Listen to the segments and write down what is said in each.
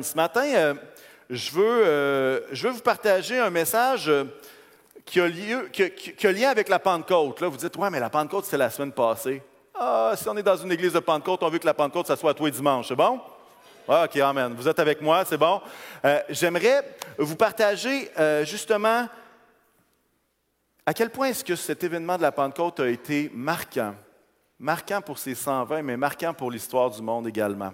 Ce matin, euh, je, veux, euh, je veux vous partager un message euh, qui, a lieu, qui, a lien avec la Pentecôte. Là, vous dites, ouais, mais la Pentecôte, c'était la semaine passée. Ah, si on est dans une église de Pentecôte, on veut que la Pentecôte, ça soit tous les dimanches. C'est bon? Ah, OK, Amen. Vous êtes avec moi, c'est bon? J'aimerais vous partager justement à quel point est-ce que cet événement de la Pentecôte a été marquant? Marquant pour ses 120, mais marquant pour l'histoire du monde également.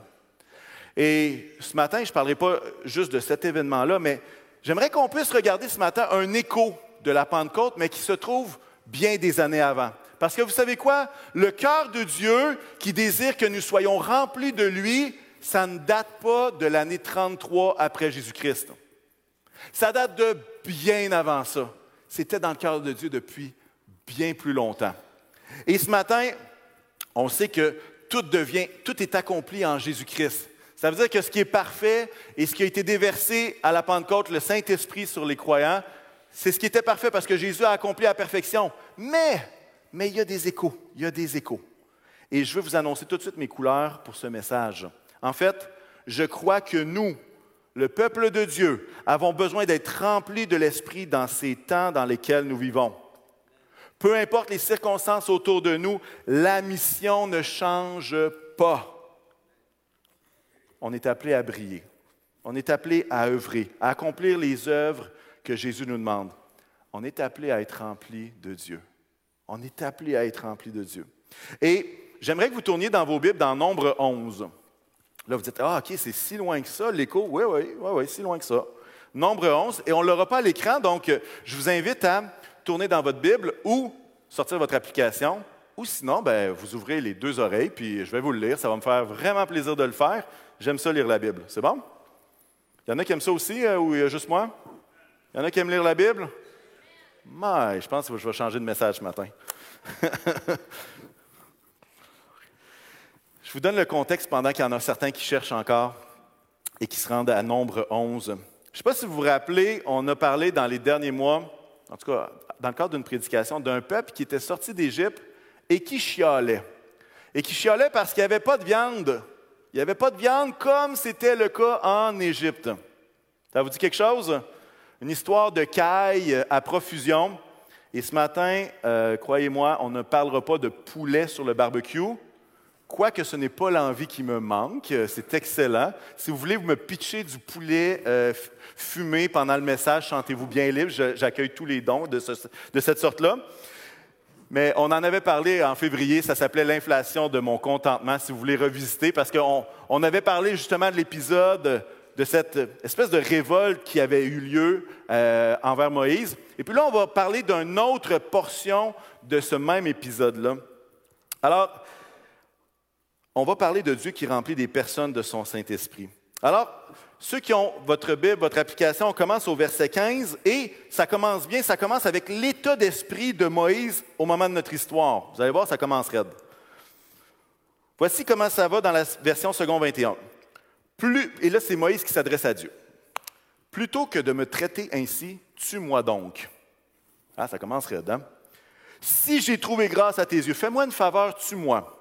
Et ce matin, je ne parlerai pas juste de cet événement-là, mais j'aimerais qu'on puisse regarder ce matin un écho de la Pentecôte, mais qui se trouve bien des années avant. Parce que vous savez quoi? Le cœur de Dieu qui désire que nous soyons remplis de lui, ça ne date pas de l'année 33 après Jésus-Christ. Ça date de bien avant ça. C'était dans le cœur de Dieu depuis bien plus longtemps. Et ce matin, on sait que tout devient, tout est accompli en Jésus-Christ. Ça veut dire que ce qui est parfait et ce qui a été déversé à la Pentecôte, le Saint-Esprit sur les croyants, c'est ce qui était parfait parce que Jésus a accompli la perfection. Mais, mais il y a des échos, il y a des échos. Et je veux vous annoncer tout de suite mes couleurs pour ce message. En fait, je crois que nous, le peuple de Dieu, avons besoin d'être remplis de l'Esprit dans ces temps dans lesquels nous vivons. Peu importe les circonstances autour de nous, la mission ne change pas. On est appelé à briller. On est appelé à œuvrer, à accomplir les œuvres que Jésus nous demande. On est appelé à être rempli de Dieu. On est appelé à être rempli de Dieu. Et j'aimerais que vous tourniez dans vos Bibles dans Nombre 11. Là, vous dites, ah, OK, c'est si loin que ça, l'écho. Oui, oui, oui, oui, si loin que ça. Nombre 11. Et on ne l'aura pas à l'écran, donc euh, je vous invite à tourner dans votre Bible ou sortir votre application. Ou sinon, ben, vous ouvrez les deux oreilles, puis je vais vous le lire. Ça va me faire vraiment plaisir de le faire. J'aime ça lire la Bible. C'est bon? Il y en a qui aiment ça aussi, euh, ou il y a juste moi? Il y en a qui aiment lire la Bible? Je pense que je vais changer de message ce matin. je vous donne le contexte pendant qu'il y en a certains qui cherchent encore et qui se rendent à nombre 11. Je ne sais pas si vous vous rappelez, on a parlé dans les derniers mois, en tout cas dans le cadre d'une prédication, d'un peuple qui était sorti d'Égypte et qui chialait. Et qui chialait parce qu'il n'y avait pas de viande. Il n'y avait pas de viande comme c'était le cas en Égypte. Ça vous dit quelque chose? Une histoire de caille à profusion. Et ce matin, euh, croyez-moi, on ne parlera pas de poulet sur le barbecue. Quoique ce n'est pas l'envie qui me manque, euh, c'est excellent. Si vous voulez vous me pitcher du poulet euh, fumé pendant le message, sentez-vous bien libre. J'accueille tous les dons de cette sorte-là. Mais on en avait parlé en février, ça s'appelait l'inflation de mon contentement, si vous voulez revisiter, parce qu'on on avait parlé justement de l'épisode de cette espèce de révolte qui avait eu lieu euh, envers Moïse. Et puis là, on va parler d'une autre portion de ce même épisode-là. Alors, on va parler de Dieu qui remplit des personnes de son Saint-Esprit. Alors, ceux qui ont votre Bible, votre application, on commence au verset 15 et ça commence bien, ça commence avec l'état d'esprit de Moïse au moment de notre histoire. Vous allez voir, ça commence raide. Voici comment ça va dans la version second 21. Plus, et là, c'est Moïse qui s'adresse à Dieu. Plutôt que de me traiter ainsi, tue-moi donc. Ah, ça commence raide, hein? Si j'ai trouvé grâce à tes yeux, fais-moi une faveur, tue-moi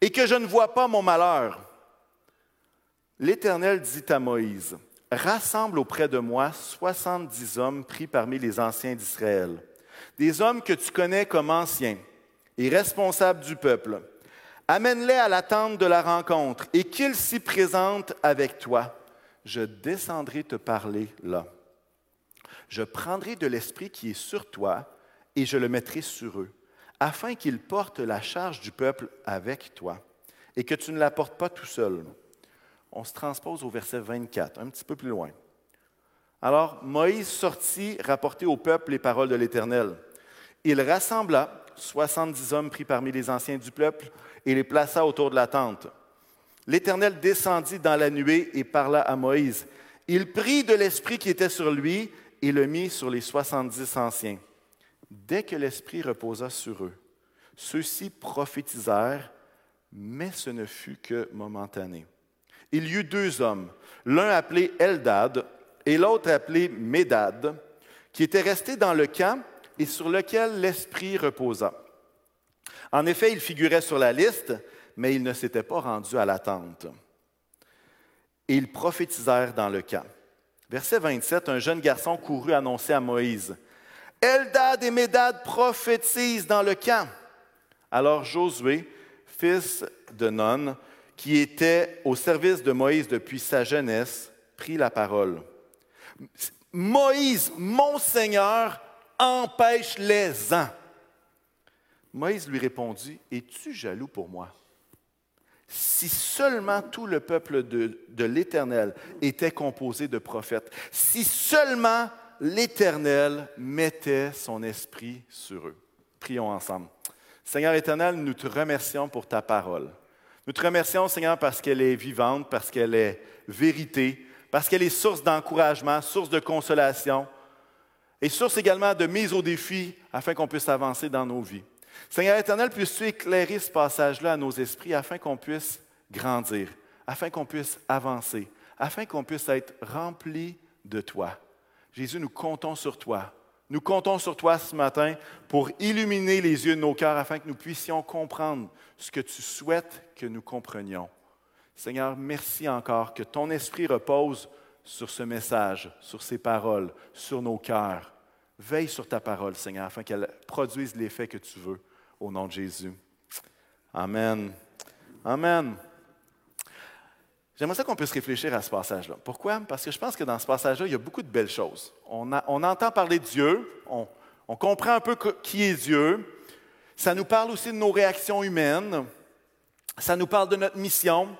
et que je ne vois pas mon malheur. L'Éternel dit à Moïse, Rassemble auprès de moi soixante-dix hommes pris parmi les anciens d'Israël, des hommes que tu connais comme anciens et responsables du peuple. Amène-les à la tente de la rencontre et qu'ils s'y présentent avec toi. Je descendrai te parler là. Je prendrai de l'esprit qui est sur toi et je le mettrai sur eux, afin qu'ils portent la charge du peuple avec toi et que tu ne la portes pas tout seul. On se transpose au verset 24, un petit peu plus loin. Alors Moïse sortit rapporter au peuple les paroles de l'Éternel. Il rassembla soixante-dix hommes pris parmi les anciens du peuple et les plaça autour de la tente. L'Éternel descendit dans la nuée et parla à Moïse. Il prit de l'esprit qui était sur lui et le mit sur les soixante-dix anciens. Dès que l'esprit reposa sur eux, ceux-ci prophétisèrent, mais ce ne fut que momentané. Il y eut deux hommes, l'un appelé Eldad et l'autre appelé Médad, qui étaient restés dans le camp et sur lequel l'esprit reposa. En effet, ils figuraient sur la liste, mais ils ne s'étaient pas rendus à la tente. et ils prophétisèrent dans le camp. Verset 27, un jeune garçon courut annoncer à Moïse, Eldad et Médad prophétisent dans le camp. Alors Josué, fils de Non, qui était au service de Moïse depuis sa jeunesse, prit la parole. Moïse, mon Seigneur, empêche-les-en. Moïse lui répondit, Es-tu jaloux pour moi? Si seulement tout le peuple de, de l'Éternel était composé de prophètes, si seulement l'Éternel mettait son esprit sur eux. Prions ensemble. Seigneur éternel, nous te remercions pour ta parole. Nous te remercions, Seigneur, parce qu'elle est vivante, parce qu'elle est vérité, parce qu'elle est source d'encouragement, source de consolation et source également de mise au défi afin qu'on puisse avancer dans nos vies. Seigneur éternel, puisses-tu éclairer ce passage-là à nos esprits afin qu'on puisse grandir, afin qu'on puisse avancer, afin qu'on puisse être rempli de toi. Jésus, nous comptons sur toi. Nous comptons sur toi ce matin pour illuminer les yeux de nos cœurs afin que nous puissions comprendre ce que tu souhaites que nous comprenions. Seigneur, merci encore que ton esprit repose sur ce message, sur ces paroles, sur nos cœurs. Veille sur ta parole, Seigneur, afin qu'elle produise l'effet que tu veux, au nom de Jésus. Amen. Amen. J'aimerais ça qu'on puisse réfléchir à ce passage-là. Pourquoi? Parce que je pense que dans ce passage-là, il y a beaucoup de belles choses. On, entend parler de Dieu, on, on, comprend un peu qui est Dieu. Ça nous parle aussi de nos réactions humaines. Ça nous parle de notre mission.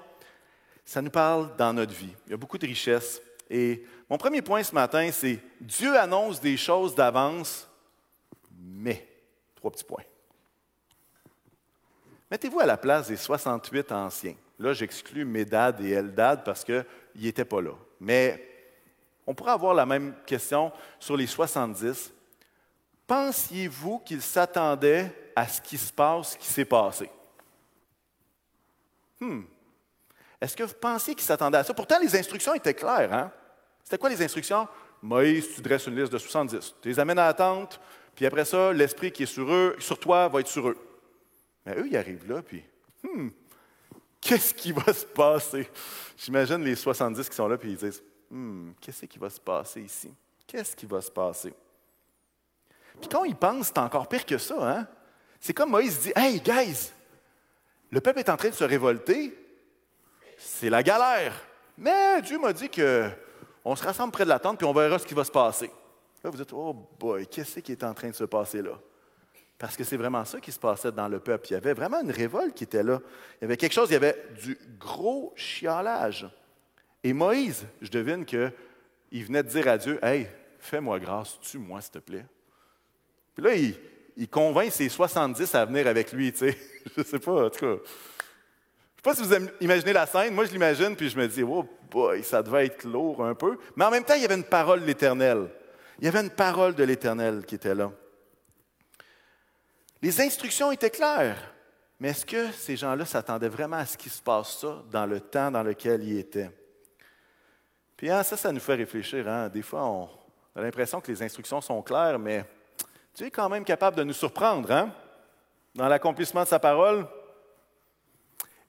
Ça nous parle dans notre vie. Il y a beaucoup de richesses. Et mon premier point ce matin, c'est Dieu annonce des choses d'avance, mais, trois petits points. Mettez-vous à la place des 68 anciens. Là, j'exclus Médad et Eldad parce qu'ils n'étaient pas là. Mais on pourrait avoir la même question sur les 70. Pensiez-vous qu'ils s'attendaient à ce qui se passe, ce qui s'est passé? Hmm. Est-ce que vous pensiez qu'ils s'attendaient à ça? Pourtant, les instructions étaient claires. Hein? C'était quoi les instructions? Moïse, tu dresses une liste de 70. Tu les amènes à la tente, puis après ça, l'esprit qui est sur eux, sur toi, va être sur eux. Mais eux, ils arrivent là, puis, hmm, qu'est-ce qui va se passer? J'imagine les 70 qui sont là, puis ils disent, hmm, qu'est-ce qui va se passer ici? Qu'est-ce qui va se passer? Puis quand ils pensent, c'est encore pire que ça. Hein? C'est comme Moïse dit, Hey, guys, le peuple est en train de se révolter, c'est la galère. Mais Dieu m'a dit qu'on se rassemble près de la tente, puis on verra ce qui va se passer. Là, vous dites, oh boy, qu'est-ce qui est en train de se passer là? Parce que c'est vraiment ça qui se passait dans le peuple. Il y avait vraiment une révolte qui était là. Il y avait quelque chose, il y avait du gros chialage. Et Moïse, je devine qu'il venait de dire à Dieu Hey, fais-moi grâce, tue-moi, s'il te plaît. Puis là, il, convainc ses 70 à venir avec lui, tu sais. Je ne sais pas, en tout cas. Je ne sais pas si vous imaginez la scène. Moi, je l'imagine, puis je me dis Oh boy, ça devait être lourd un peu. Mais en même temps, il y avait une parole de l'Éternel. Il y avait une parole de l'Éternel qui était là. Les instructions étaient claires, mais est-ce que ces gens-là s'attendaient vraiment à ce qui se passe ça dans le temps dans lequel ils étaient? Puis hein, ça, ça nous fait réfléchir. Hein. Des fois, on a l'impression que les instructions sont claires, mais Dieu est quand même capable de nous surprendre hein, dans l'accomplissement de sa parole.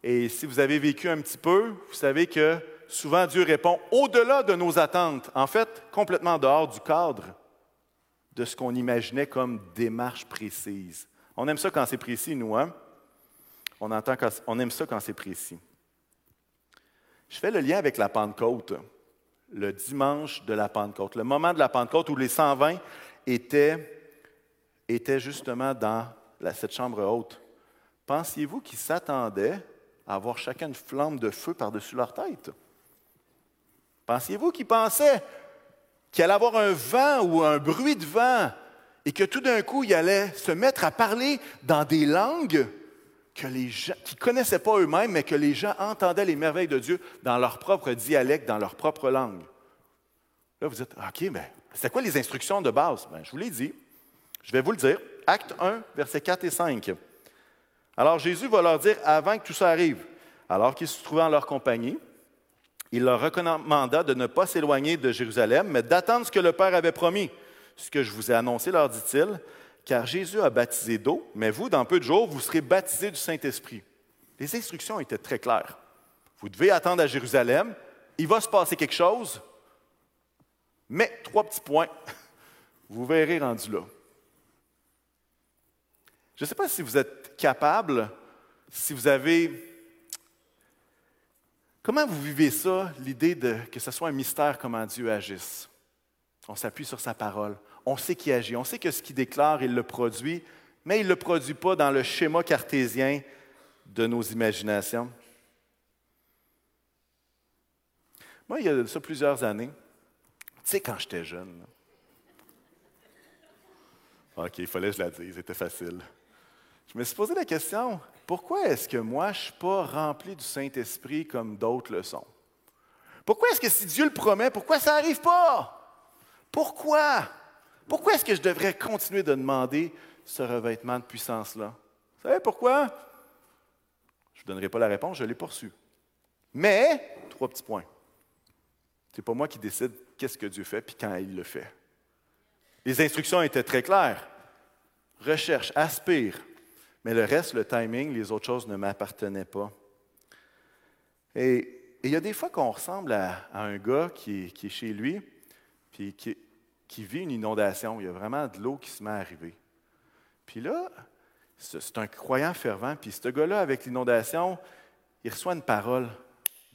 Et si vous avez vécu un petit peu, vous savez que souvent Dieu répond au-delà de nos attentes, en fait, complètement dehors du cadre de ce qu'on imaginait comme démarche précise. On aime ça quand c'est précis, nous, hein? On, entend aime ça quand c'est précis. Je fais le lien avec la Pentecôte, le dimanche de la Pentecôte, le moment de la Pentecôte où les 120 étaient, étaient justement dans cette chambre haute. Pensiez-vous qu'ils s'attendaient à avoir chacun une flamme de feu par-dessus leur tête? Pensiez-vous qu'ils pensaient qu'il allait avoir un vent ou un bruit de vent et que tout d'un coup, il allait se mettre à parler dans des langues que les gens, qui ne connaissaient pas eux-mêmes, mais que les gens entendaient les merveilles de Dieu dans leur propre dialecte, dans leur propre langue. Là, vous dites, OK, mais c'est quoi les instructions de base? Ben, je vous l'ai dit. Je vais vous le dire. Acte 1, versets 4 et 5. Alors Jésus va leur dire, avant que tout ça arrive, alors qu'ils se trouvaient en leur compagnie, il leur recommanda de ne pas s'éloigner de Jérusalem, mais d'attendre ce que le Père avait promis ce que je vous ai annoncé, leur dit-il, car Jésus a baptisé d'eau, mais vous, dans peu de jours, vous serez baptisés du Saint-Esprit. Les instructions étaient très claires. Vous devez attendre à Jérusalem il va se passer quelque chose, mais trois petits points, vous verrez rendu là. Je ne sais pas si vous êtes capable, si vous avez... Comment vous vivez ça, l'idée de que ce soit un mystère comment Dieu agisse? On s'appuie sur sa parole. On sait qu'il agit. On sait que ce qu'il déclare, il le produit, mais il ne le produit pas dans le schéma cartésien de nos imaginations. Moi, il y a ça plusieurs années, tu sais, quand j'étais jeune, OK, il fallait que je la dise, c'était facile. Je me suis posé la question, pourquoi est-ce que moi, je ne suis pas rempli du Saint-Esprit comme d'autres le sont? Pourquoi est-ce que si Dieu le promet, pourquoi ça n'arrive pas? Pourquoi? Pourquoi est-ce que je devrais continuer de demander ce revêtement de puissance-là? Vous savez pourquoi? Je ne vous donnerai pas la réponse, je l'ai poursu. Mais, trois petits points. Ce n'est pas moi qui décide qu'est-ce que Dieu fait puis quand il le fait. Les instructions étaient très claires. Recherche, aspire. Mais le reste, le timing, les autres choses ne m'appartenaient pas. Et il y a des fois qu'on ressemble à, un gars qui est, chez lui, puis qui, qui, vit une inondation. Il y a vraiment de l'eau qui se met à arriver. Puis là, c'est un croyant fervent, puis ce gars-là, avec l'inondation, il reçoit une parole.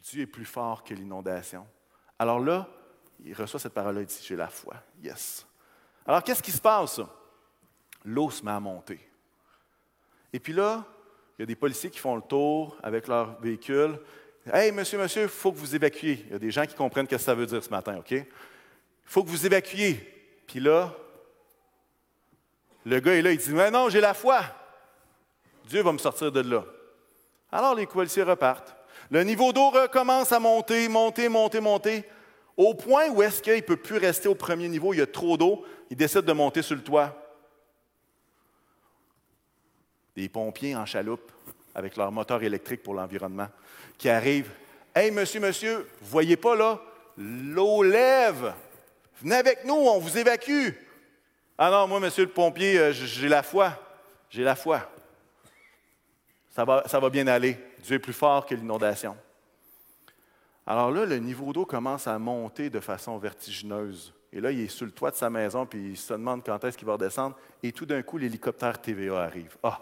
Dieu est plus fort que l'inondation. Alors là, il reçoit cette parole-là, il dit, j'ai la foi. Yes. Alors, qu'est-ce qui se passe? L'eau se met à monter. Et puis là, il y a des policiers qui font le tour avec leur véhicule. Hey, monsieur, monsieur, il faut que vous évacuiez. Il y a des gens qui comprennent ce que ça veut dire ce matin, OK? Il faut que vous évacuiez. Puis là, le gars est là, il dit Mais non, j'ai la foi. Dieu va me sortir de là. Alors les policiers repartent. Le niveau d'eau recommence à monter, monter, monter, monter, au point où est-ce qu'il ne peut plus rester au premier niveau, il y a trop d'eau, il décide de monter sur le toit. Des pompiers en chaloupe avec leur moteur électrique pour l'environnement qui arrivent. Hey, monsieur, monsieur, vous voyez pas là? L'eau lève. Venez avec nous, on vous évacue. Ah non, moi, monsieur le pompier, euh, j'ai la foi. J'ai la foi. Ça va, bien aller. Dieu est plus fort que l'inondation. Alors là, le niveau d'eau commence à monter de façon vertigineuse. Et là, il est sur le toit de sa maison, puis il se demande quand est-ce qu'il va redescendre. Et tout d'un coup, l'hélicoptère TVA arrive. Ah!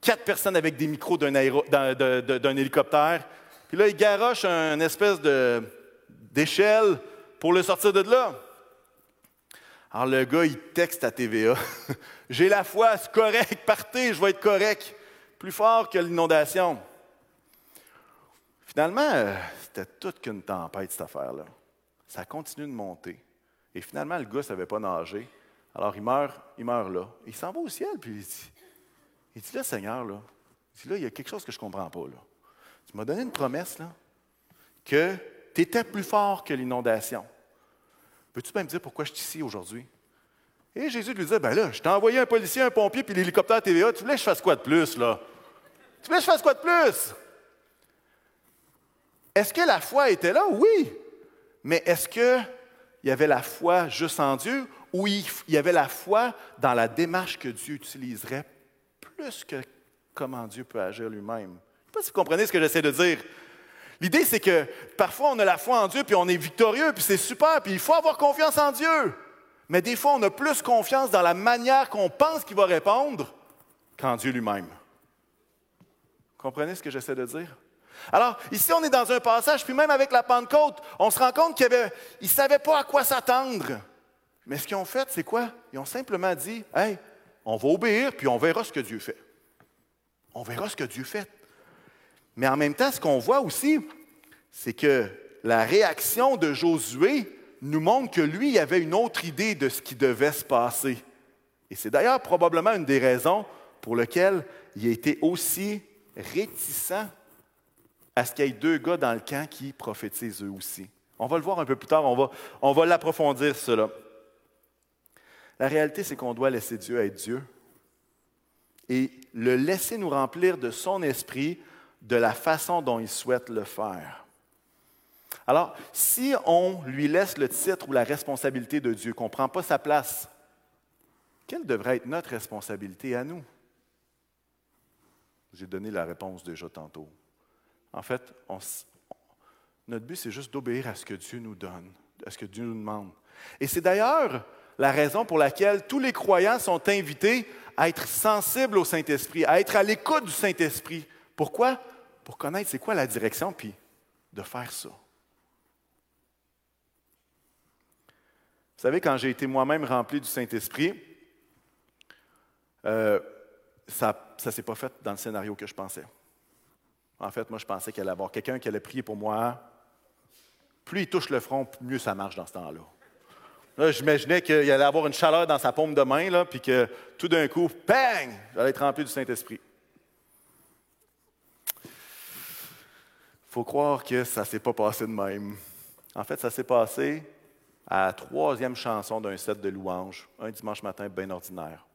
Quatre personnes avec des micros d'un, hélicoptère. Puis là, il garoche une espèce d'échelle pour le sortir de là. Alors le gars, il texte à TVA. J'ai la foi, c'est correct, partez, je vais être correct plus fort que l'inondation. Finalement, euh, c'était toute qu'une tempête, cette affaire-là. Ça continue de monter. Et finalement, le gars ne savait pas nager. Alors, il meurt, il meurt là. Il s'en va au ciel, puis il dit, il dit là, Seigneur, là, il dit là, il y a quelque chose que je ne comprends pas. Là. Tu m'as donné une promesse, là, que tu étais plus fort que l'inondation. Peux-tu bien me dire pourquoi je suis ici aujourd'hui? Et Jésus lui disait, ben là, je t'ai envoyé un policier, un pompier, puis l'hélicoptère TVA. Tu voulais que je fasse quoi de plus, là? Tu voulais que je fasse quoi de plus? Est-ce que la foi était là? Oui. Mais est-ce qu'il y avait la foi juste en Dieu ou il y avait la foi dans la démarche que Dieu utiliserait plus que comment Dieu peut agir lui-même? Je ne sais pas si vous comprenez ce que j'essaie de dire. L'idée, c'est que parfois, on a la foi en Dieu, puis on est victorieux, puis c'est super, puis il faut avoir confiance en Dieu. Mais des fois, on a plus confiance dans la manière qu'on pense qu'il va répondre qu'en Dieu lui-même. Comprenez ce que j'essaie de dire? Alors, ici, on est dans un passage, puis même avec la Pentecôte, on se rend compte qu'ils ne savaient pas à quoi s'attendre. Mais ce qu'ils ont fait, c'est quoi? Ils ont simplement dit Hey, on va obéir, puis on verra ce que Dieu fait. On verra ce que Dieu fait. Mais en même temps, ce qu'on voit aussi, c'est que la réaction de Josué nous montre que lui il avait une autre idée de ce qui devait se passer. Et c'est d'ailleurs probablement une des raisons pour lesquelles il a été aussi réticent à ce qu'il y ait deux gars dans le camp qui prophétisent eux aussi. On va le voir un peu plus tard, on va, on va l'approfondir cela. La réalité, c'est qu'on doit laisser Dieu être Dieu et le laisser nous remplir de son esprit de la façon dont il souhaite le faire. Alors, si on lui laisse le titre ou la responsabilité de Dieu, qu'on ne prend pas sa place, quelle devrait être notre responsabilité à nous? J'ai donné la réponse déjà tantôt. En fait, Notre but, c'est juste d'obéir à ce que Dieu nous donne, à ce que Dieu nous demande. Et c'est d'ailleurs la raison pour laquelle tous les croyants sont invités à être sensibles au Saint-Esprit, à être à l'écoute du Saint-Esprit. Pourquoi? Pour connaître c'est quoi la direction, puis de faire ça. Vous savez, quand j'ai été moi-même rempli du Saint-Esprit, euh, ça ne s'est pas fait dans le scénario que je pensais. En fait, moi, je pensais qu'il allait avoir quelqu'un qui allait prier pour moi. Plus il touche le front, mieux ça marche dans ce temps-là. Là, j'imaginais qu'il allait avoir une chaleur dans sa paume de main, là, puis que tout d'un coup, bang, j'allais être rempli du Saint-Esprit. Faut croire que ça ne s'est pas passé de même. En fait, ça s'est passé à la troisième chanson d'un set de louanges, un dimanche matin bien ordinaire.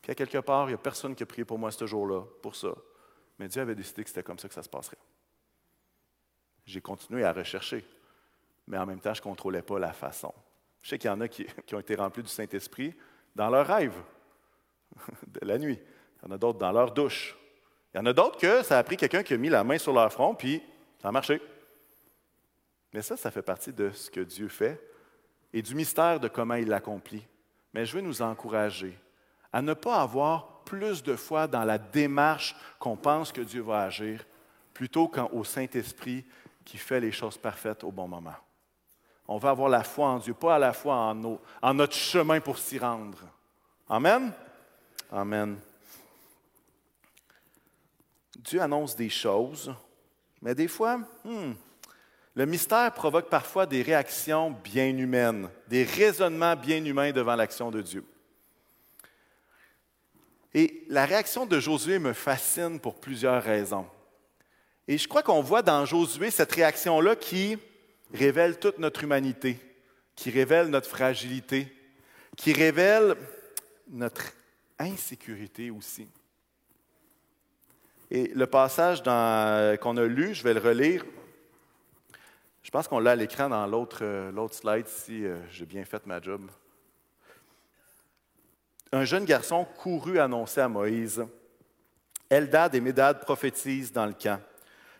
Puis à quelque part, il n'y a personne qui a prié pour moi ce jour-là, pour ça. Mais Dieu avait décidé que c'était comme ça que ça se passerait. J'ai continué à rechercher, mais en même temps, je ne contrôlais pas la façon. Je sais qu'il y en a qui, ont été remplis du Saint-Esprit dans leur rêve de la nuit. Il y en a d'autres dans leur douche. Il y en a d'autres que ça a pris quelqu'un qui a mis la main sur leur front, puis ça a marché. Mais ça, ça fait partie de ce que Dieu fait et du mystère de comment il l'accomplit. Mais je veux nous encourager à ne pas avoir plus de foi dans la démarche qu'on pense que Dieu va agir, plutôt qu'au Saint-Esprit qui fait les choses parfaites au bon moment. On va avoir la foi en Dieu, pas à la foi en, en notre chemin pour s'y rendre. Amen? Amen. Dieu annonce des choses, mais des fois, hmm, le mystère provoque parfois des réactions bien humaines, des raisonnements bien humains devant l'action de Dieu. Et la réaction de Josué me fascine pour plusieurs raisons. Et je crois qu'on voit dans Josué cette réaction-là qui révèle toute notre humanité, qui révèle notre fragilité, qui révèle notre insécurité aussi. Et le passage qu'on a lu, je vais le relire. Je pense qu'on l'a à l'écran dans l'autre slide si euh, j'ai bien fait ma job un jeune garçon courut annoncer à Moïse Eldad et Médad prophétisent dans le camp.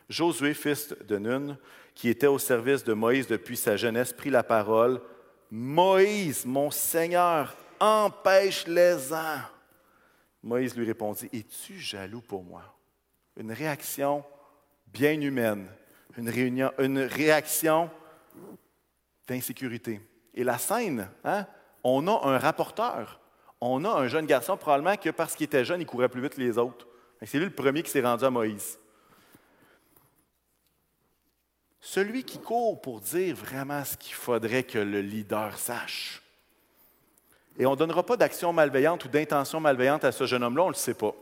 Josué, fils de Nun, qui était au service de Moïse depuis sa jeunesse, prit la parole Moïse, mon Seigneur, empêche-les-en. Moïse lui répondit Es-tu jaloux pour moi? Une réaction bien humaine, une, réaction d'insécurité. Et la scène, hein, on a un rapporteur on a un jeune garçon, probablement que parce qu'il était jeune, il courait plus vite que les autres. C'est lui le premier qui s'est rendu à Moïse. Celui qui court pour dire vraiment ce qu'il faudrait que le leader sache. Et on ne donnera pas d'action malveillante ou d'intention malveillante à ce jeune homme-là, on ne le sait pas.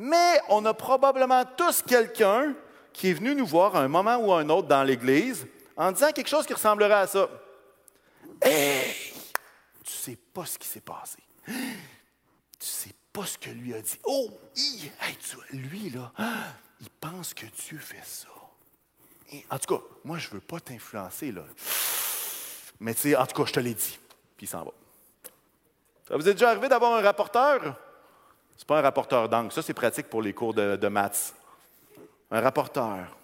Mais on a probablement tous quelqu'un qui est venu nous voir à un moment ou à un autre dans l'Église en disant quelque chose qui ressemblerait à ça. Hey! tu sais pas ce qui s'est passé. Tu sais pas ce que lui a dit. Oh, lui, là, il pense que Dieu fait ça. en tout cas, moi, je ne veux pas t'influencer, là. Mais tu sais, en tout cas, je te l'ai dit. Puis il s'en va. Ça vous est déjà arrivé d'avoir un rapporteur? Ce n'est pas un rapporteur d'angle. Ça, c'est pratique pour les cours de, maths. Un rapporteur.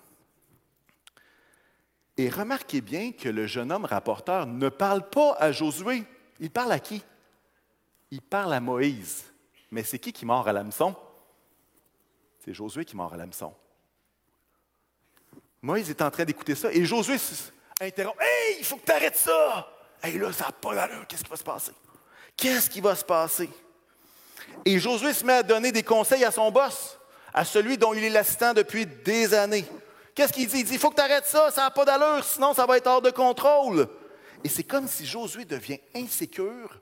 Et remarquez bien que le jeune homme rapporteur ne parle pas à Josué. Il parle à qui? Il parle à Moïse. Mais c'est qui qui mord à l'hameçon? C'est Josué qui mord à l'hameçon. Moïse est en train d'écouter ça et Josué interrompt. Hey, il faut que tu arrêtes ça! Hey, là, ça n'a pas d'allure. Qu'est-ce qui va se passer? Qu'est-ce qui va se passer? Et Josué se met à donner des conseils à son boss, à celui dont il est l'assistant depuis des années. Qu'est-ce qu'il dit? Il dit, il faut que tu arrêtes ça, ça n'a pas d'allure, sinon ça va être hors de contrôle. Et c'est comme si Josué devient insécure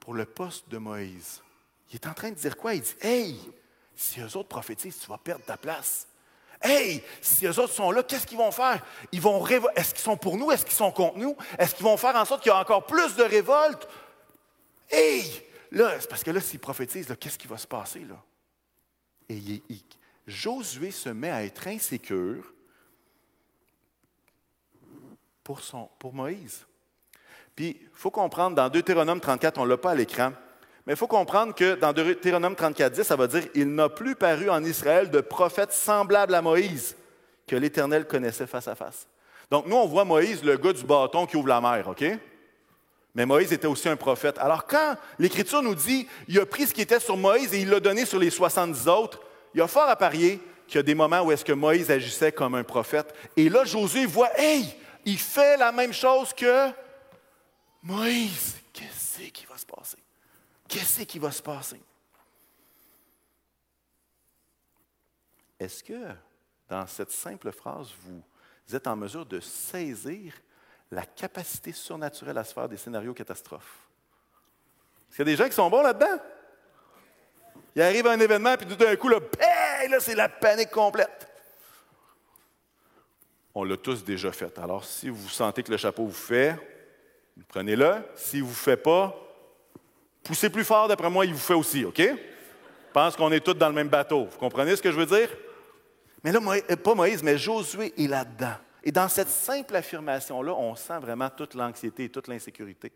pour le poste de Moïse. Il est en train de dire quoi? Il dit Hey, si eux autres prophétisent, tu vas perdre ta place. Hey, si eux autres sont là, qu'est-ce qu'ils vont faire? Ils vont Est-ce qu'ils sont pour nous? Est-ce qu'ils sont contre nous? Est-ce qu'ils vont faire en sorte qu'il y a encore plus de révolte? Hey! Là, c'est parce que là, s'ils prophétisent, qu'est-ce qui va se passer? Là? Et Josué se met à être insécure pour Moïse. Puis, il faut comprendre, dans Deutéronome 34, on ne l'a pas à l'écran, mais il faut comprendre que dans Deutéronome 34, 10, ça va dire Il n'a plus paru en Israël de prophète semblable à Moïse, que l'Éternel connaissait face à face. Donc, nous, on voit Moïse, le gars du bâton qui ouvre la mer, OK? Mais Moïse était aussi un prophète. Alors, quand l'Écriture nous dit, il a pris ce qui était sur Moïse et il l'a donné sur les 70 autres, il y a fort à parier qu'il y a des moments où est-ce que Moïse agissait comme un prophète. Et là, Josué voit, hey, il fait la même chose que Moïse. Qu'est-ce qui va se passer? Qu'est-ce qui va se passer? Est-ce que dans cette simple phrase, vous êtes en mesure de saisir la capacité surnaturelle à se faire des scénarios catastrophes? Est-ce qu'il y a des gens qui sont bons là-dedans? Il arrive un événement, puis tout d'un coup, là, là c'est la panique complète. On l'a tous déjà fait. Alors, si vous sentez que le chapeau vous fait, prenez-le. S'il ne vous fait pas, poussez plus fort, d'après moi, il vous fait aussi, OK? Je pense qu'on est tous dans le même bateau. Vous comprenez ce que je veux dire? Mais là, euh, pas Moïse, mais Josué est là-dedans. Et dans cette simple affirmation-là, on sent vraiment toute l'anxiété et toute l'insécurité.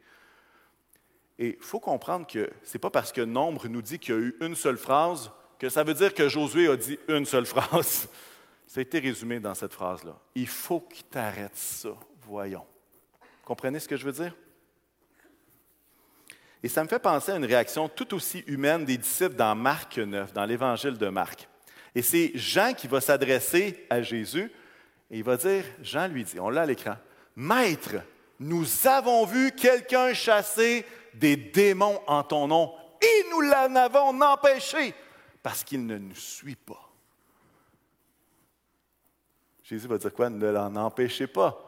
Et il faut comprendre que ce n'est pas parce que Nombre nous dit qu'il y a eu une seule phrase que ça veut dire que Josué a dit une seule phrase. Ça a été résumé dans cette phrase-là. Il faut qu'il t'arrête ça. Voyons. Comprenez ce que je veux dire? Et ça me fait penser à une réaction tout aussi humaine des disciples dans Marc 9, dans l'évangile de Marc. Et c'est Jean qui va s'adresser à Jésus et il va dire, Jean lui dit, on l'a à l'écran, Maître, nous avons vu quelqu'un chasser des démons en ton nom et nous l'en avons empêché parce qu'il ne nous suit pas. Jésus va dire quoi? Ne l'en empêchez pas,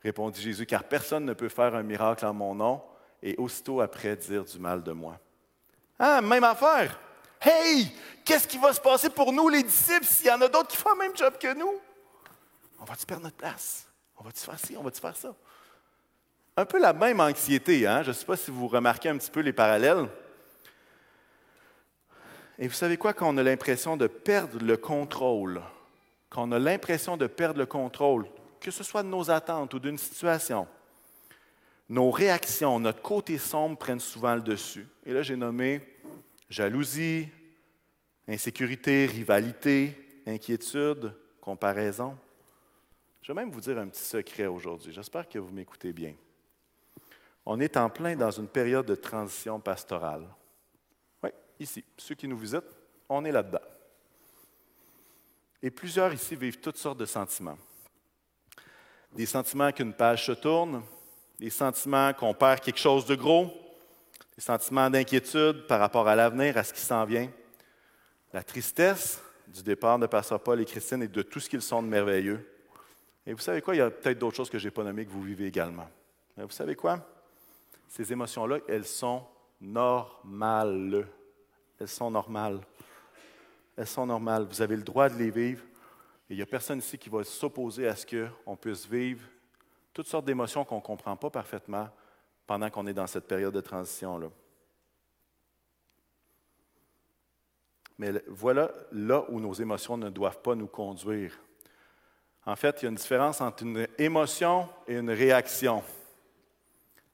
répondit Jésus, car personne ne peut faire un miracle en mon nom et aussitôt après dire du mal de moi. Ah, même affaire. Hey, qu'est-ce qui va se passer pour nous, les disciples, s'il y en a d'autres qui font le même job que nous? On va-tu perdre notre place? On va-tu faire ci? On va-tu faire ça? Un peu la même anxiété, hein? je ne sais pas si vous remarquez un petit peu les parallèles. Et vous savez quoi, quand on a l'impression de perdre le contrôle, quand on a l'impression de perdre le contrôle, que ce soit de nos attentes ou d'une situation, nos réactions, notre côté sombre prennent souvent le dessus. Et là, j'ai nommé jalousie, insécurité, rivalité, inquiétude, comparaison. Je vais même vous dire un petit secret aujourd'hui. J'espère que vous m'écoutez bien. On est en plein dans une période de transition pastorale. Oui, ici, ceux qui nous visitent, on est là-dedans. Et plusieurs ici vivent toutes sortes de sentiments. Des sentiments qu'une page se tourne, des sentiments qu'on perd quelque chose de gros, des sentiments d'inquiétude par rapport à l'avenir, à ce qui s'en vient, la tristesse du départ de Pasteur Paul et Christine et de tout ce qu'ils sont de merveilleux. Et vous savez quoi, il y a peut-être d'autres choses que je n'ai pas nommées que vous vivez également. Mais vous savez quoi? Ces émotions-là, elles sont normales. Elles sont normales. Elles sont normales. Vous avez le droit de les vivre. Et il n'y a personne ici qui va s'opposer à ce qu'on puisse vivre toutes sortes d'émotions qu'on ne comprend pas parfaitement pendant qu'on est dans cette période de transition-là. Mais voilà là où nos émotions ne doivent pas nous conduire. En fait, il y a une différence entre une émotion et une réaction.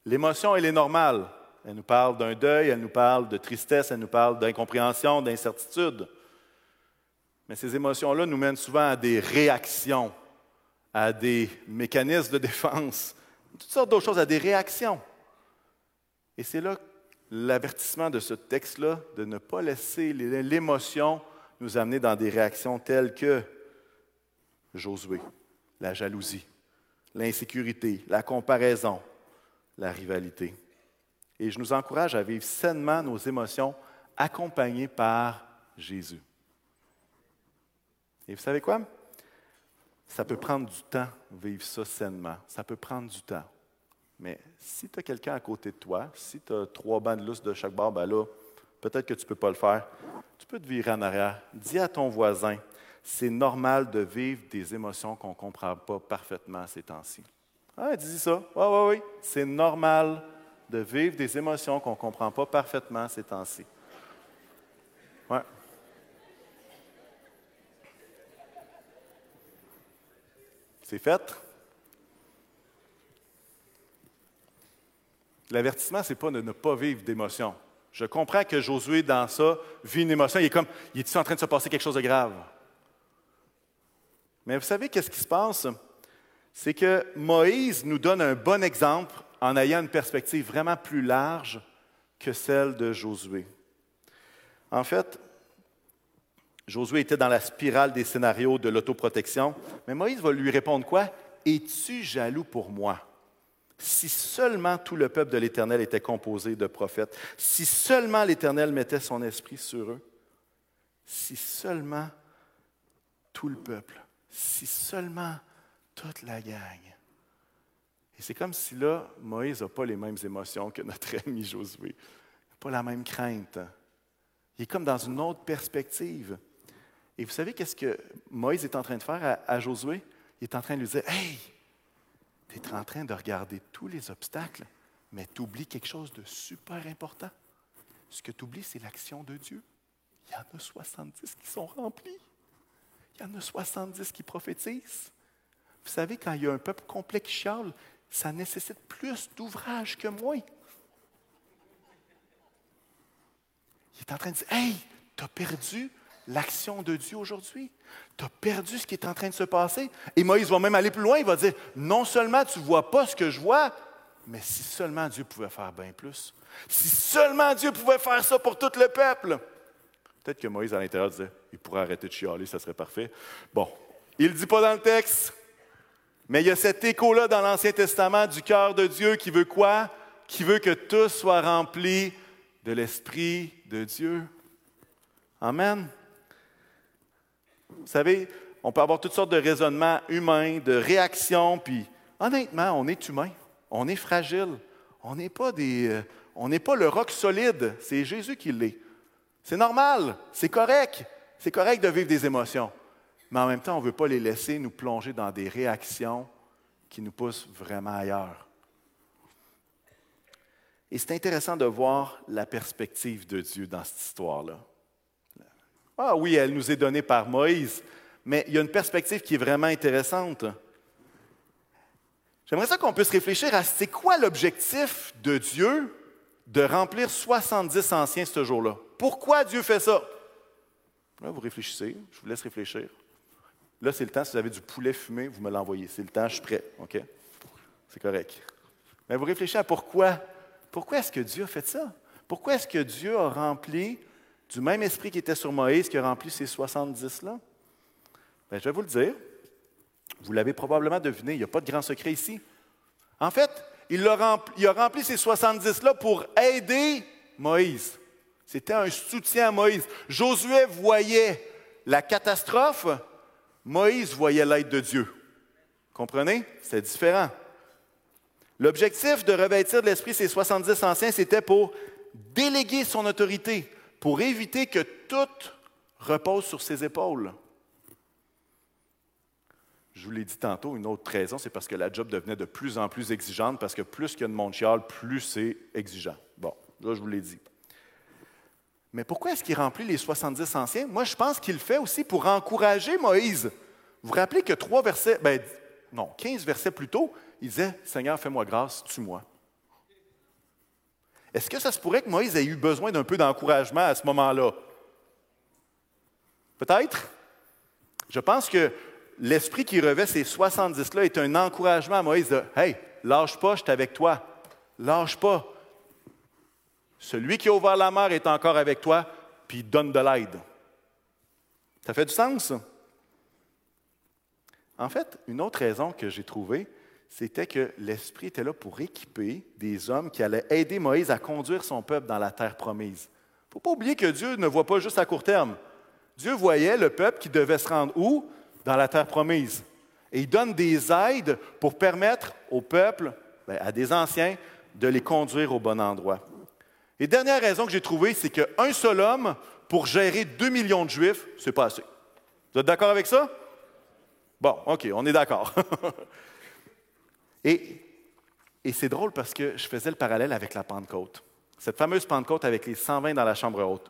L'émotion, elle est normale. Elle nous parle d'un deuil, elle nous parle de tristesse, elle nous parle d'incompréhension, d'incertitude. Mais ces émotions-là nous mènent souvent à des réactions, à des mécanismes de défense, toutes sortes d'autres choses, à des réactions. Et c'est là l'avertissement de ce texte-là, de ne pas laisser l'émotion nous amener dans des réactions telles que Josué, la jalousie, l'insécurité, la comparaison, la rivalité. Et je nous encourage à vivre sainement nos émotions accompagnées par Jésus. Et vous savez quoi? Ça peut prendre du temps, vivre ça sainement. Ça peut prendre du temps. Mais si tu as quelqu'un à côté de toi, si tu as trois bancs de lousse de chaque barbe, ben là, peut-être que tu ne peux pas le faire. Tu peux te virer en arrière. Dis à ton voisin, c'est normal de vivre des émotions qu'on ne comprend pas parfaitement ces temps-ci. Ah, dis ça. Oui, oui, oui. C'est normal de vivre des émotions qu'on ne comprend pas parfaitement ces temps-ci. C'est fait. L'avertissement, ce n'est pas de ne pas vivre d'émotions. Je comprends que Josué, dans ça, vit une émotion. Il est comme, il est en train de se passer quelque chose de grave? Mais vous savez qu'est-ce qui se passe? C'est que Moïse nous donne un bon exemple en ayant une perspective vraiment plus large que celle de Josué. En fait, Josué était dans la spirale des scénarios de l'autoprotection, mais Moïse va lui répondre quoi? Es-tu jaloux pour moi? Si seulement tout le peuple de l'Éternel était composé de prophètes, si seulement l'Éternel mettait son esprit sur eux, si seulement tout le peuple, si seulement toute la gang. Et c'est comme si là, Moïse n'a pas les mêmes émotions que notre ami Josué. Il pas la même crainte. Il est comme dans une autre perspective. Et vous savez qu'est-ce que Moïse est en train de faire à, à Josué? Il est en train de lui dire Hey, tu es en train de regarder tous les obstacles, mais tu oublies quelque chose de super important. Ce que tu oublies, c'est l'action de Dieu. Il y en a 70 qui sont remplis. Il y en a 70 qui prophétisent. Vous savez, quand il y a un peuple complet qui chiale, ça nécessite plus d'ouvrage que moi. Il est en train de dire Hey, tu as perdu l'action de Dieu aujourd'hui. Tu as perdu ce qui est en train de se passer. Et Moïse va même aller plus loin. Il va dire, non seulement tu ne vois pas ce que je vois, mais si seulement Dieu pouvait faire bien plus. Si seulement Dieu pouvait faire ça pour tout le peuple. Peut-être que Moïse, à l'intérieur, disait, il pourrait arrêter de chialer, ça serait parfait. Bon, il ne dit pas dans le texte, mais il y a cet écho-là dans l'Ancien Testament du cœur de Dieu qui veut quoi? Qui veut que tout soit rempli de l'Esprit de Dieu. Amen. Vous savez, on peut avoir toutes sortes de raisonnements humains, de réactions, puis honnêtement, on est humain, on est fragile, on n'est pas des, euh, on n'est pas le roc solide, c'est Jésus qui l'est. C'est normal, c'est correct, c'est correct de vivre des émotions, mais en même temps, on ne veut pas les laisser nous plonger dans des réactions qui nous poussent vraiment ailleurs. Et c'est intéressant de voir la perspective de Dieu dans cette histoire-là. Ah oui, elle nous est donnée par Moïse, mais il y a une perspective qui est vraiment intéressante. J'aimerais ça qu'on puisse réfléchir à c'est quoi l'objectif de Dieu de remplir 70 anciens ce jour-là. Pourquoi Dieu fait ça? Là, vous réfléchissez, je vous laisse réfléchir. Là, c'est le temps, si vous avez du poulet fumé, vous me l'envoyez. C'est le temps, je suis prêt. OK? C'est correct. Mais vous réfléchissez à pourquoi. Pourquoi est-ce que Dieu a fait ça? Pourquoi est-ce que Dieu a rempli du même esprit qui était sur Moïse qui a rempli ces 70-là? Ben, je vais vous le dire. Vous l'avez probablement deviné, il n'y a pas de grand secret ici. En fait, il a rempli, il a rempli ces 70-là pour aider Moïse. C'était un soutien à Moïse. Josué voyait la catastrophe, Moïse voyait l'aide de Dieu. Comprenez? C'est différent. L'objectif de revêtir de l'esprit ces 70 anciens, c'était pour déléguer son autorité, pour éviter que tout repose sur ses épaules. Je vous l'ai dit tantôt, une autre raison, c'est parce que la job devenait de plus en plus exigeante, parce que plus qu'il y a de monde plus c'est exigeant. Bon, là, je vous l'ai dit. Mais pourquoi est-ce qu'il remplit les 70 anciens? Moi, je pense qu'il le fait aussi pour encourager Moïse. Vous vous rappelez que trois versets, ben, non, 15 versets plus tôt, il disait Seigneur, fais-moi grâce, tue-moi. Est-ce que ça se pourrait que Moïse ait eu besoin d'un peu d'encouragement à ce moment-là? Peut-être. Je pense que l'esprit qui revêt ces 70-là est un encouragement à Moïse de Hey, lâche pas, je suis avec toi. Lâche pas. Celui qui a ouvert la mer est encore avec toi, puis il donne de l'aide. Ça fait du sens? En fait, une autre raison que j'ai trouvée, c'était que l'Esprit était là pour équiper des hommes qui allaient aider Moïse à conduire son peuple dans la terre promise. Il ne faut pas oublier que Dieu ne voit pas juste à court terme. Dieu voyait le peuple qui devait se rendre où? Dans la terre promise. Et il donne des aides pour permettre au peuple, ben, à des anciens, de les conduire au bon endroit. Et dernière raison que j'ai trouvée, c'est qu'un seul homme, pour gérer deux millions de Juifs, c'est pas assez. Vous êtes d'accord avec ça? Bon, OK, on est d'accord. Et, c'est drôle parce que je faisais le parallèle avec la Pentecôte. Cette fameuse Pentecôte avec les 120 dans la chambre haute.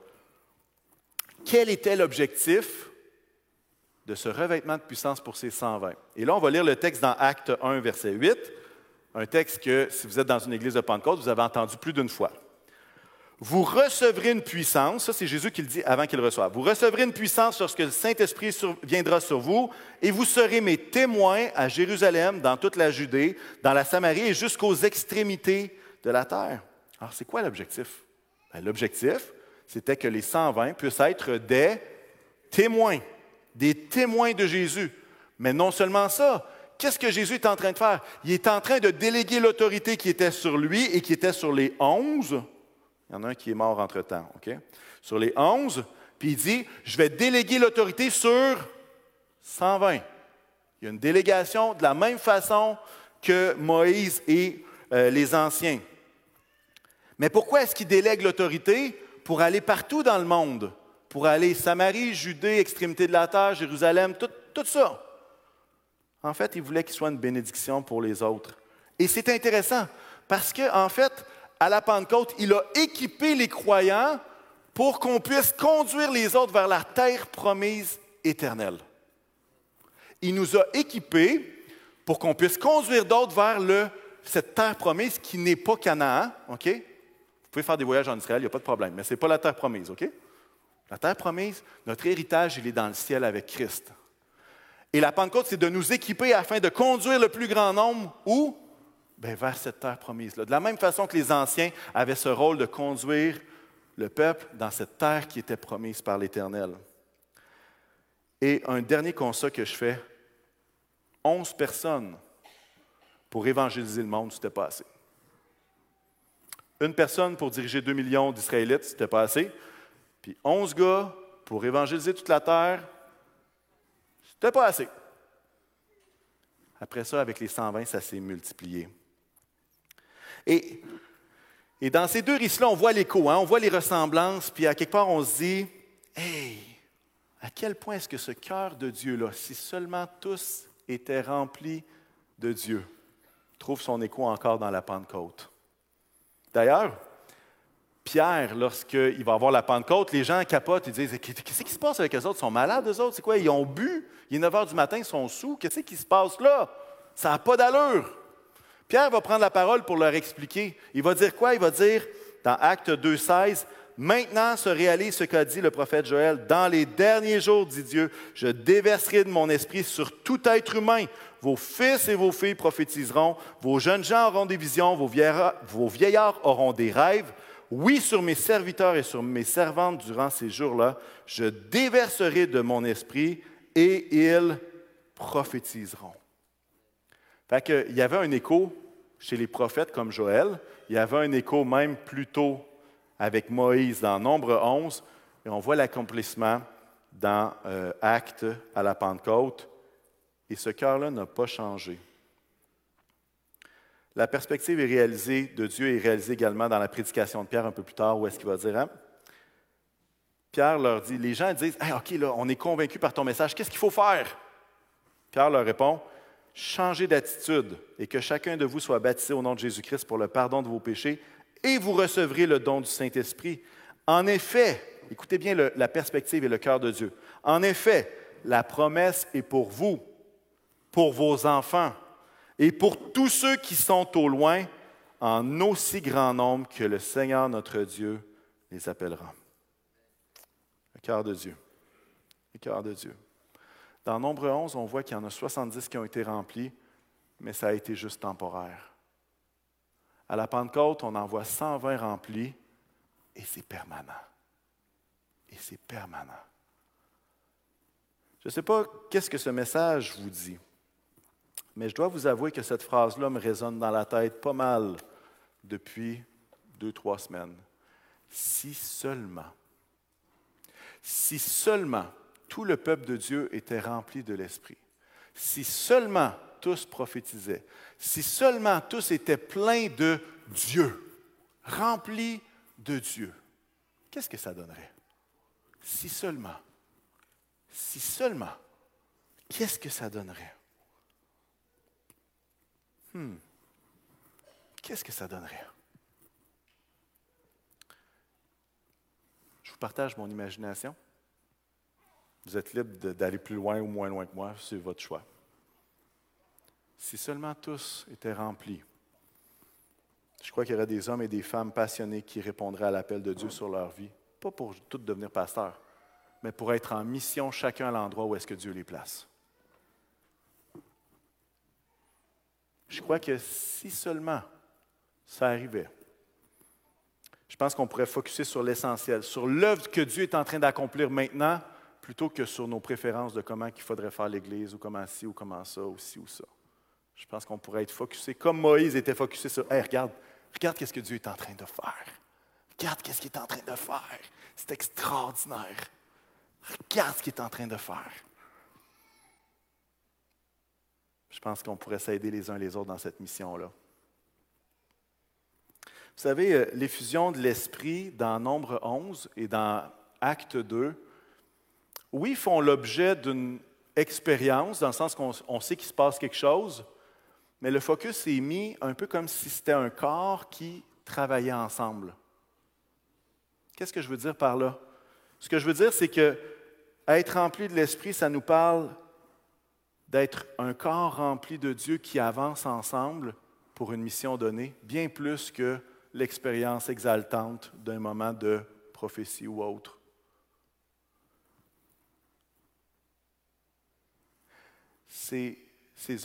Quel était l'objectif de ce revêtement de puissance pour ces 120? Et là, on va lire le texte dans Acte 1, verset 8, un texte que, si vous êtes dans une église de Pentecôte, vous avez entendu plus d'une fois. Vous recevrez une puissance, ça c'est Jésus qui le dit avant qu'il reçoive, vous recevrez une puissance lorsque le Saint-Esprit viendra sur vous, et vous serez mes témoins à Jérusalem, dans toute la Judée, dans la Samarie et jusqu'aux extrémités de la terre. Alors c'est quoi l'objectif? Ben, l'objectif, c'était que les 120 puissent être des témoins, des témoins de Jésus. Mais non seulement ça, qu'est-ce que Jésus est en train de faire? Il est en train de déléguer l'autorité qui était sur lui et qui était sur les onze il y en a un qui est mort entre-temps, OK? Sur les onze, puis il dit, je vais déléguer l'autorité sur 120. Il y a une délégation de la même façon que Moïse et euh, les anciens. Mais pourquoi est-ce qu'il délègue l'autorité? Pour aller partout dans le monde, pour aller Samarie, Judée, extrémité de la terre, Jérusalem, tout, ça. En fait, il voulait qu'il soit une bénédiction pour les autres. Et c'est intéressant parce qu'en en fait, à la Pentecôte, il a équipé les croyants pour qu'on puisse conduire les autres vers la terre promise éternelle. Il nous a équipés pour qu'on puisse conduire d'autres vers cette terre promise qui n'est pas Canaan. OK? Vous pouvez faire des voyages en Israël, il n'y a pas de problème, mais ce n'est pas la terre promise. OK? La terre promise, notre héritage, il est dans le ciel avec Christ. Et la Pentecôte, c'est de nous équiper afin de conduire le plus grand nombre où? Ben, vers cette terre promise-là. De la même façon que les anciens avaient ce rôle de conduire le peuple dans cette terre qui était promise par l'Éternel. Et un dernier constat que je fais, onze personnes pour évangéliser le monde, c'était pas assez. Une personne pour diriger deux millions d'Israélites, c'était pas assez. Puis onze gars pour évangéliser toute la terre, c'était pas assez. Après ça, avec les 120, ça s'est multiplié. Et, dans ces deux risques-là, on voit l'écho, hein, on voit les ressemblances, puis à quelque part, on se dit, hey, à quel point est-ce que ce cœur de Dieu-là, si seulement tous étaient remplis de Dieu, trouve son écho encore dans la Pentecôte? D'ailleurs, Pierre, lorsqu'il va avoir la Pentecôte, les gens capotent, ils disent Qu'est-ce qui se passe avec eux autres? Ils sont malades, eux autres C'est quoi? Ils ont bu Il est 9 h du matin, ils sont sous. Qu'est-ce qui se passe là? Ça n'a pas d'allure. Pierre va prendre la parole pour leur expliquer. Il va dire quoi? Il va dire, dans Acte 2.16, Maintenant se réalise ce qu'a dit le prophète Joël. Dans les derniers jours, dit Dieu, je déverserai de mon esprit sur tout être humain. Vos fils et vos filles prophétiseront, vos jeunes gens auront des visions, vos vieillards, auront des rêves. Oui, sur mes serviteurs et sur mes servantes durant ces jours-là, je déverserai de mon esprit et ils prophétiseront. Fait que, il y avait un écho chez les prophètes comme Joël. Il y avait un écho même plus tôt avec Moïse dans Nombre 11. Et on voit l'accomplissement dans euh, Actes à la Pentecôte. Et ce cœur-là n'a pas changé. La perspective est réalisée de Dieu est réalisée également dans la prédication de Pierre un peu plus tard, où est-ce qu'il va dire, hein? Pierre leur dit, les gens disent, OK, là, on est convaincus par ton message, qu'est-ce qu'il faut faire? Pierre leur répond, changez d'attitude et que chacun de vous soit baptisé au nom de Jésus-Christ pour le pardon de vos péchés et vous recevrez le don du Saint-Esprit. En effet, écoutez bien la perspective et le cœur de Dieu. En effet, la promesse est pour vous, pour vos enfants et pour tous ceux qui sont au loin, en aussi grand nombre que le Seigneur notre Dieu les appellera. Le cœur de Dieu. Le cœur de Dieu. Dans Nombre 11, on voit qu'il y en a 70 qui ont été remplis, mais ça a été juste temporaire. À la Pentecôte, on en voit 120 remplis et c'est permanent. Et c'est permanent. Je ne sais pas qu'est-ce que ce message vous dit, mais je dois vous avouer que cette phrase-là me résonne dans la tête pas mal depuis deux, trois semaines. Si seulement, si seulement tout le peuple de Dieu était rempli de l'Esprit. Si seulement tous prophétisaient, si seulement tous étaient pleins de Dieu, remplis de Dieu, qu'est-ce que ça donnerait? Si seulement, si seulement, qu'est-ce que ça donnerait? Hmm. Qu'est-ce que ça donnerait? Je vous partage mon imagination. Vous êtes libre d'aller plus loin ou moins loin que moi, c'est votre choix. Si seulement tous étaient remplis, je crois qu'il y aurait des hommes et des femmes passionnés qui répondraient à l'appel de Dieu sur leur vie, pas pour tout devenir pasteur, mais pour être en mission chacun à l'endroit où est-ce que Dieu les place. Je crois que si seulement ça arrivait, je pense qu'on pourrait focuser sur l'essentiel, sur l'œuvre que Dieu est en train d'accomplir maintenant, plutôt que sur nos préférences de comment il faudrait faire l'Église, ou comment ci, ou comment ça, ou ci, ou ça. Je pense qu'on pourrait être focusé, comme Moïse était focusé sur, hey, regarde, regarde qu'est-ce que Dieu est en train de faire. Regarde qu'est-ce qu'il est en train de faire. C'est extraordinaire. Regarde ce qu'il est en train de faire. Je pense qu'on pourrait s'aider les uns les autres dans cette mission-là. Vous savez, euh, l'effusion de l'Esprit dans Nombre 11 et dans Acte 2, oui, font l'objet d'une expérience, dans le sens qu'on sait qu'il se passe quelque chose, mais le focus est mis un peu comme si c'était un corps qui travaillait ensemble. Qu'est-ce que je veux dire par là? Ce que je veux dire, c'est que être rempli de l'Esprit, ça nous parle d'être un corps rempli de Dieu qui avance ensemble pour une mission donnée, bien plus que l'expérience exaltante d'un moment de prophétie ou autre. Ces,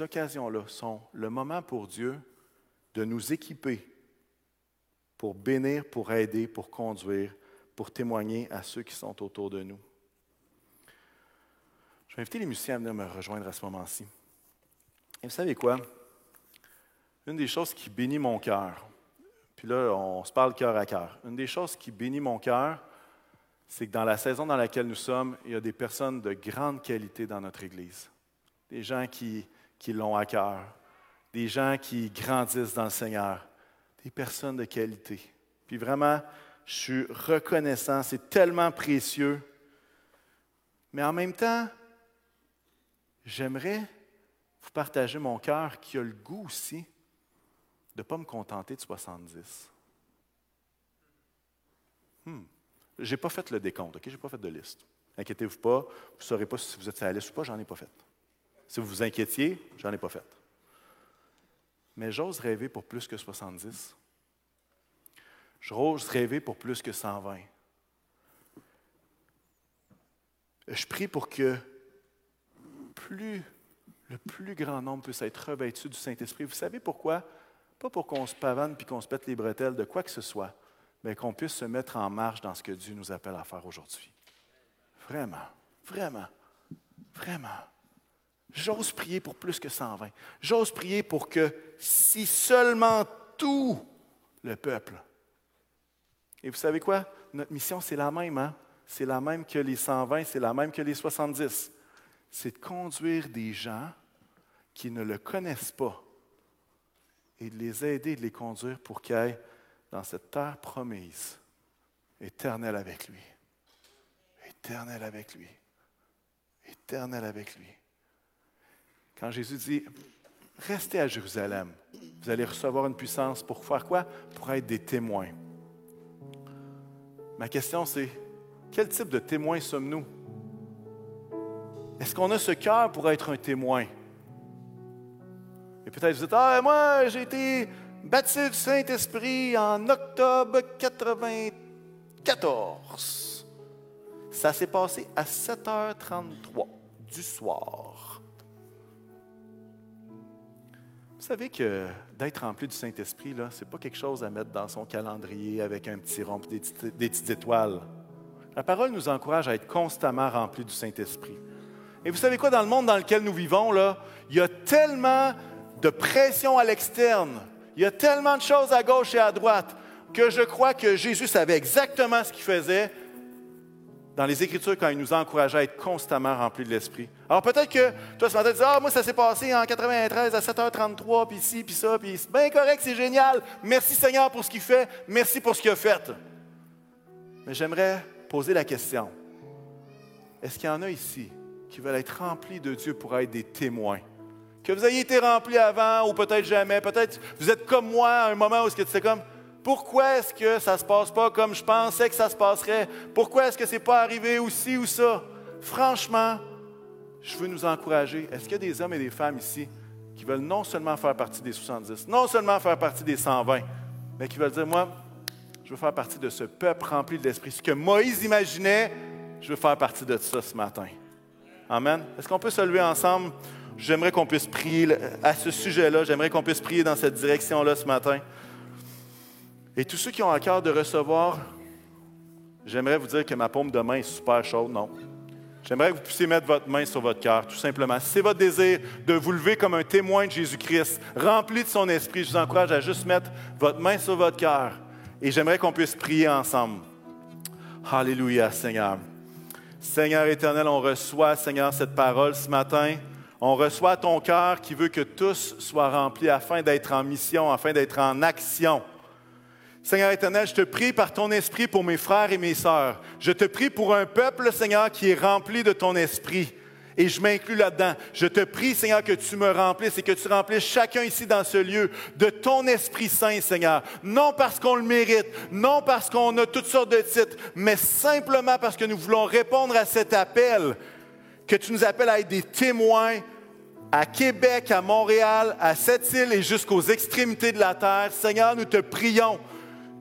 occasions-là sont le moment pour Dieu de nous équiper pour bénir, pour aider, pour conduire, pour témoigner à ceux qui sont autour de nous. Je vais inviter les musiciens à venir me rejoindre à ce moment-ci. Et vous savez quoi? Une des choses qui bénit mon cœur, puis là, on se parle cœur à cœur. Une des choses qui bénit mon cœur, c'est que dans la saison dans laquelle nous sommes, il y a des personnes de grande qualité dans notre Église. Des gens qui, l'ont à cœur, des gens qui grandissent dans le Seigneur, des personnes de qualité. Puis vraiment, je suis reconnaissant, c'est tellement précieux. Mais en même temps, j'aimerais vous partager mon cœur qui a le goût aussi de ne pas me contenter de 70. Hmm. Je n'ai pas fait le décompte, OK? Je n'ai pas fait de liste. Inquiétez-vous pas, vous ne saurez pas si vous êtes à la liste ou pas, j'en ai pas fait. Si vous vous inquiétiez, j'en ai pas fait. Mais j'ose rêver pour plus que 70. J'ose rêver pour plus que 120. Je prie pour que le plus grand nombre puisse être revêtu du Saint-Esprit. Vous savez pourquoi? Pas pour qu'on se pavane puis qu'on se pète les bretelles de quoi que ce soit, mais qu'on puisse se mettre en marche dans ce que Dieu nous appelle à faire aujourd'hui. Vraiment, vraiment, vraiment. J'ose prier pour plus que 120. J'ose prier pour que si seulement tout le peuple. Et vous savez quoi? Notre mission, c'est la même. Hein? C'est la même que les 120, c'est la même que les 70. C'est de conduire des gens qui ne le connaissent pas et de les aider, de les conduire pour qu'ils aillent dans cette terre promise, éternelle avec lui. Éternelle avec lui. Éternelle avec lui. Quand Jésus dit, restez à Jérusalem, vous allez recevoir une puissance pour faire quoi? Pour être des témoins. Ma question c'est, quel type de témoins sommes-nous? Est-ce qu'on a ce cœur pour être un témoin? Et peut-être vous dites, ah, moi, j'ai été baptisé du Saint-Esprit en octobre 94. Ça s'est passé à 7h33 du soir. Vous savez que d'être rempli du Saint-Esprit, ce n'est pas quelque chose à mettre dans son calendrier avec un petit rond des, des petites étoiles. La parole nous encourage à être constamment rempli du Saint-Esprit. Et vous savez quoi, dans le monde dans lequel nous vivons, là, il y a tellement de pression à l'externe. Il y a tellement de choses à gauche et à droite que je crois que Jésus savait exactement ce qu'il faisait dans les Écritures quand il nous encourageait à être constamment remplis de l'Esprit. Alors peut-être que toi, ce matin, tu dis Ah, moi, ça s'est passé en 93 à 7h33, puis ci, puis ça, puis c'est bien correct, c'est génial. Merci Seigneur pour ce qu'il fait, merci pour ce qu'il a fait. Mais j'aimerais poser la question est-ce qu'il y en a ici qui veulent être remplis de Dieu pour être des témoins? Que vous ayez été rempli avant ou peut-être jamais, peut-être vous êtes comme moi à un moment où c'est comme pourquoi est-ce que ça ne se passe pas comme je pensais que ça se passerait? Pourquoi est-ce que ce n'est pas arrivé aussi ou ça? Franchement, je veux nous encourager. Est-ce qu'il y a des hommes et des femmes ici qui veulent non seulement faire partie des 70, non seulement faire partie des 120, mais qui veulent dire, moi, je veux faire partie de ce peuple rempli de l'Esprit. Ce que Moïse imaginait, je veux faire partie de ça ce matin. Amen. Est-ce qu'on peut se lever ensemble? J'aimerais qu'on puisse prier à ce sujet-là. J'aimerais qu'on puisse prier dans cette direction-là ce matin. Et tous ceux qui ont à cœur de recevoir, j'aimerais vous dire que ma paume de main est super chaude. Non? J'aimerais que vous puissiez mettre votre main sur votre cœur, tout simplement. Si c'est votre désir de vous lever comme un témoin de Jésus-Christ, rempli de son esprit, je vous encourage à juste mettre votre main sur votre cœur. Et j'aimerais qu'on puisse prier ensemble. Alléluia, Seigneur. Seigneur éternel, on reçoit, Seigneur, cette parole ce matin. On reçoit ton cœur qui veut que tous soient remplis afin d'être en mission, afin d'être en action. Seigneur éternel, je te prie par ton esprit pour mes frères et mes sœurs. Je te prie pour un peuple, Seigneur, qui est rempli de ton esprit. Et je m'inclus là-dedans. Je te prie, Seigneur, que tu me remplisses et que tu remplisses chacun ici dans ce lieu de ton Esprit Saint, Seigneur. Non parce qu'on le mérite, non parce qu'on a toutes sortes de titres, mais simplement parce que nous voulons répondre à cet appel que tu nous appelles à être des témoins à Québec, à Montréal, à cette île et jusqu'aux extrémités de la terre. Seigneur, nous te prions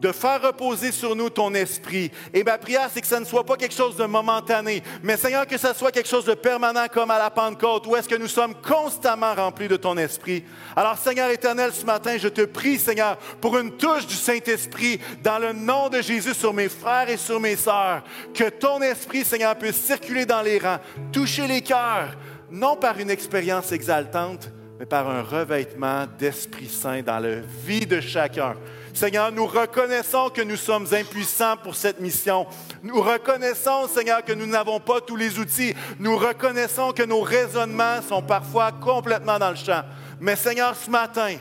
de faire reposer sur nous ton esprit. Et ma prière, c'est que ça ne soit pas quelque chose de momentané, mais Seigneur, que ça soit quelque chose de permanent comme à la Pentecôte, où est-ce que nous sommes constamment remplis de ton esprit. Alors, Seigneur éternel, ce matin, je te prie, Seigneur, pour une touche du Saint-Esprit dans le nom de Jésus sur mes frères et sur mes sœurs, que ton esprit, Seigneur, puisse circuler dans les rangs, toucher les cœurs, non par une expérience exaltante, mais par un revêtement d'Esprit Saint dans la vie de chacun. Seigneur, nous reconnaissons que nous sommes impuissants pour cette mission. Nous reconnaissons, Seigneur, que nous n'avons pas tous les outils. Nous reconnaissons que nos raisonnements sont parfois complètement dans le champ. Mais Seigneur, ce matin,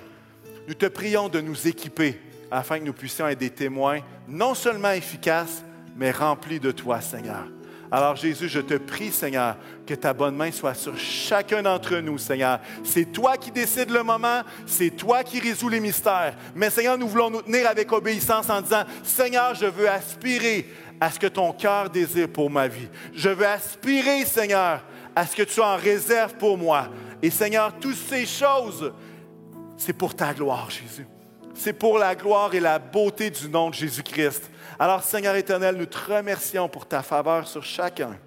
nous te prions de nous équiper afin que nous puissions être des témoins non seulement efficaces, mais remplis de toi, Seigneur. Alors Jésus, je te prie, Seigneur, que ta bonne main soit sur chacun d'entre nous, Seigneur. C'est toi qui décides le moment, c'est toi qui résous les mystères. Mais Seigneur, nous voulons nous tenir avec obéissance en disant, Seigneur, je veux aspirer à ce que ton cœur désire pour ma vie. Je veux aspirer, Seigneur, à ce que tu en réserves pour moi. Et Seigneur, toutes ces choses, c'est pour ta gloire, Jésus. C'est pour la gloire et la beauté du nom de Jésus-Christ. Alors, Seigneur éternel, nous te remercions pour ta faveur sur chacun.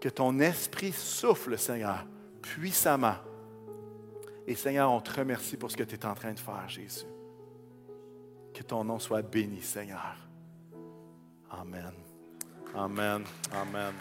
Que ton esprit souffle, Seigneur, puissamment. Et Seigneur, on te remercie pour ce que tu es en train de faire, Jésus. Que ton nom soit béni, Seigneur. Amen. Amen. Amen.